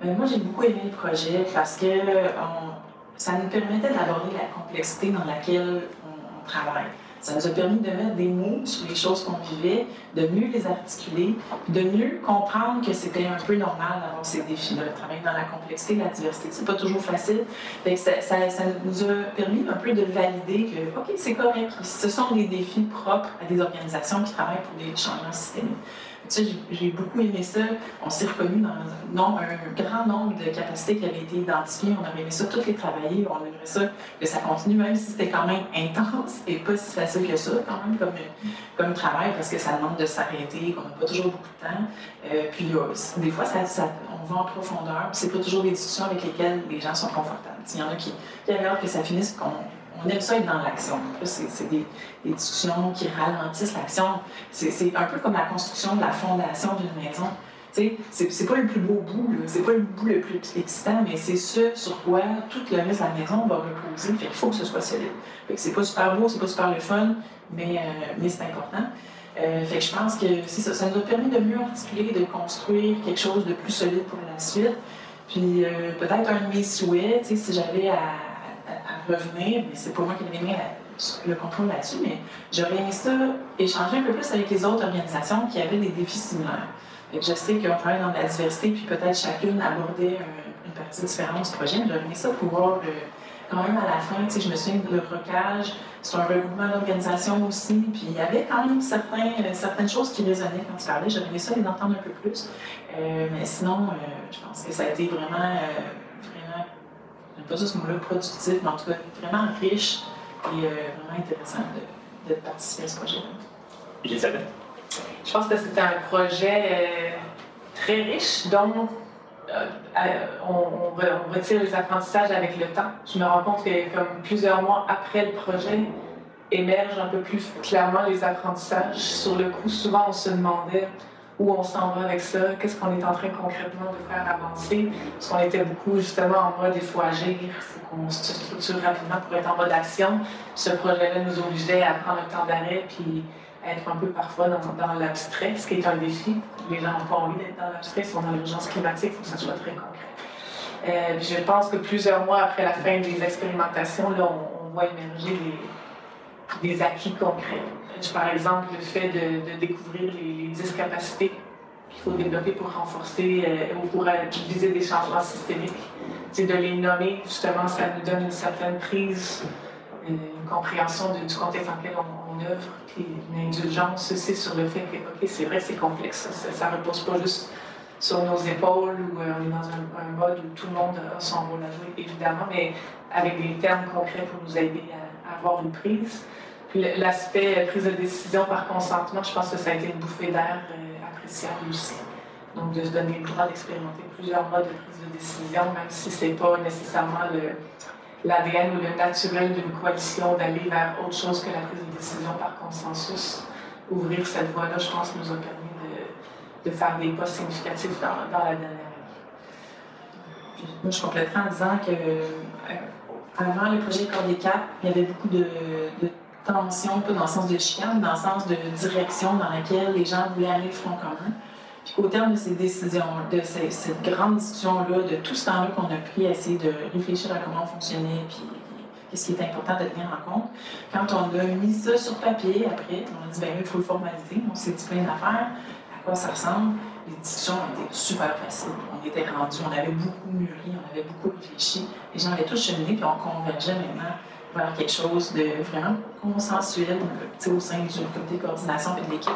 Euh, moi, j'ai beaucoup aimé le projet parce que ça nous permettait d'aborder la complexité dans laquelle on, travaille. Ça nous a permis de mettre des mots sur les choses qu'on vivait, de mieux les articuler, de mieux comprendre que c'était un peu normal d'avoir ces défis-là. Travailler dans la complexité, la diversité, c'est pas toujours facile. Ça, ça, nous a permis un peu de valider que, OK, c'est correct. Ce sont des défis propres à des organisations qui travaillent pour des changements systémiques j'ai beaucoup aimé ça. On s'est reconnu dans un, grand nombre de capacités qui avaient été identifiées. On aurait aimé ça toutes les travailler. On aimerait ça que ça continue, même si c'était quand même intense et pas si facile que ça, quand même, comme, comme travail, parce que ça demande de s'arrêter, qu'on n'a pas toujours beaucoup de temps. Euh, puis des fois, ça, on va en profondeur. C'est pas toujours des discussions avec lesquelles les gens sont confortables. Il y en a qui, qui avaient que ça finisse qu'on on aime ça être dans l'action. C'est des, des, discussions qui ralentissent l'action. C'est un peu comme la construction de la fondation d'une maison. C'est pas le plus beau bout, c'est pas le bout le plus excitant, mais c'est ce sur quoi tout le reste de la maison va reposer. Fait il faut que ce soit solide. C'est pas super beau, c'est pas super le fun, mais, euh, mais c'est important. Euh, fait que je pense que ça, nous a permis de mieux articuler, de construire quelque chose de plus solide pour la suite. Puis euh, peut-être un de mes souhaits, si j'avais à, revenir, mais c'est pas moi qui ai aimé le contrôle là-dessus, mais j'aurais aimé ça échanger un peu plus avec les autres organisations qui avaient des défis similaires. Et je sais qu'on travaille dans la diversité, puis peut-être chacune abordait une partie différente du projet, mais j'aurais aimé ça pouvoir euh, quand même à la fin, je me souviens de le recage, c'est un regroupement d'organisations aussi, puis il y avait quand même certains, euh, certaines choses qui résonnaient quand tu parlais, j'aurais aimé ça les entendre un peu plus. Euh, mais sinon, je pense que ça a été vraiment pas juste ce mot-là, productif, mais en tout cas vraiment riche et euh, vraiment intéressant de, de, participer à ce projet-là. Elisabeth? Je pense que c'était un projet euh, très riche, dont euh, on, on, retire les apprentissages avec le temps. Je me rends compte que comme plusieurs mois après le projet, émergent un peu plus clairement les apprentissages. Sur le coup, souvent on se demandait où on s'en va avec ça, qu'est-ce qu'on est en train concrètement de faire avancer. Parce qu'on était beaucoup justement en mode il faut agir, il faut qu'on se structure rapidement pour être en mode action. Ce projet-là nous obligeait à prendre un temps d'arrêt puis être un peu parfois dans, l'abstrait, ce qui est un défi. Les gens n'ont pas envie d'être dans l'abstrait, ils sont dans l'urgence climatique, il faut que ça soit très concret. Euh, je pense que plusieurs mois après la fin des expérimentations, là, on, voit émerger des acquis concrets par exemple, le fait de, découvrir les, 10 capacités qu'il faut développer pour renforcer euh, ou pour utiliser des changements systémiques. C'est de les nommer, justement, ça nous donne une certaine prise, une, compréhension du contexte dans lequel on, œuvre, puis une indulgence aussi sur le fait que, OK, c'est vrai, c'est complexe, ça ne repose pas juste sur nos épaules ou euh, on est dans un, mode où tout le monde a son rôle à jouer, évidemment, mais avec des termes concrets pour nous aider à avoir une prise. L'aspect prise de décision par consentement, je pense que ça a été une bouffée d'air euh, appréciable aussi. Donc, de se donner le droit d'expérimenter plusieurs modes de prise de décision, même si ce n'est pas nécessairement l'ADN ou le naturel d'une coalition d'aller vers autre chose que la prise de décision par consensus. Ouvrir cette voie-là, je pense, nous a permis de, de faire des pas significatifs dans, dans la dernière année. Moi, je compléterai en disant que euh, avant le projet Corps des Cap, il y avait beaucoup de, de tension, pas dans le sens de chicane, dans le sens de direction dans laquelle les gens voulaient aller front commun. Puis au terme de ces décisions, de cette grande discussion-là, de tout ce temps-là qu'on a pris à essayer de réfléchir à comment on fonctionnait, puis qu'est-ce qui est important de tenir en compte, quand on a mis ça sur papier, après, on a dit, ben il faut le formaliser, on s'est dit plein d'affaires, à quoi ça ressemble, les discussions étaient super faciles. On était rendus, on avait beaucoup mûri, on avait beaucoup réfléchi, les gens avaient tous cheminé, puis on convergeait maintenant vers quelque chose de vraiment consensuel au sein du comité de coordination et de l'équipe,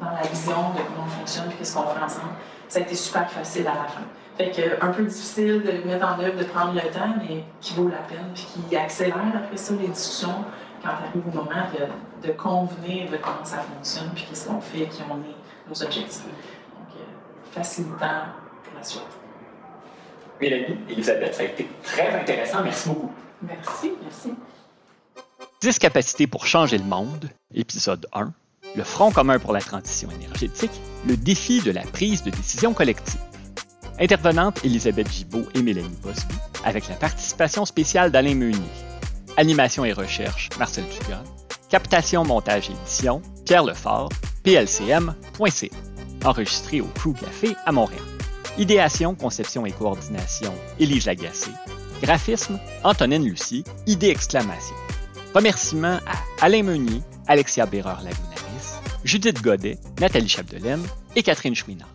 dans la vision de comment on fonctionne et qu'est-ce qu'on fait ensemble. Ça a été super facile à la fin. Fait que, un peu difficile de le mettre en œuvre, de prendre le temps, mais qui vaut la peine, puis qui accélère après ça les discussions quand arrive au moment de, de, convenir de comment ça fonctionne, puis qu'est-ce qu'on fait, qui on est, nos objectifs. Donc, euh, facilitant pour la suite. Mélanie, Elisabeth, ça a été très intéressant. Merci beaucoup. Merci, merci. 10 capacités pour changer le monde, épisode 1. Le Front commun pour la transition énergétique, le défi de la prise de décision collective. Intervenantes Elisabeth Gibault et Mélanie Bosby, avec la participation spéciale d'Alain Meunier. Animation et recherche, Marcel Dugas. Captation, montage et édition, Pierre Lefort, plcm.ca. Enregistré au Crew Café à Montréal. Idéation, conception et coordination, Élise Lagacé. Graphisme, Antonine Lucie, idée exclamation. Remerciements à Alain Meunier, Alexia Béreur-Lagunaris, Judith Godet, Nathalie Chapdelaine et Catherine Chouinard.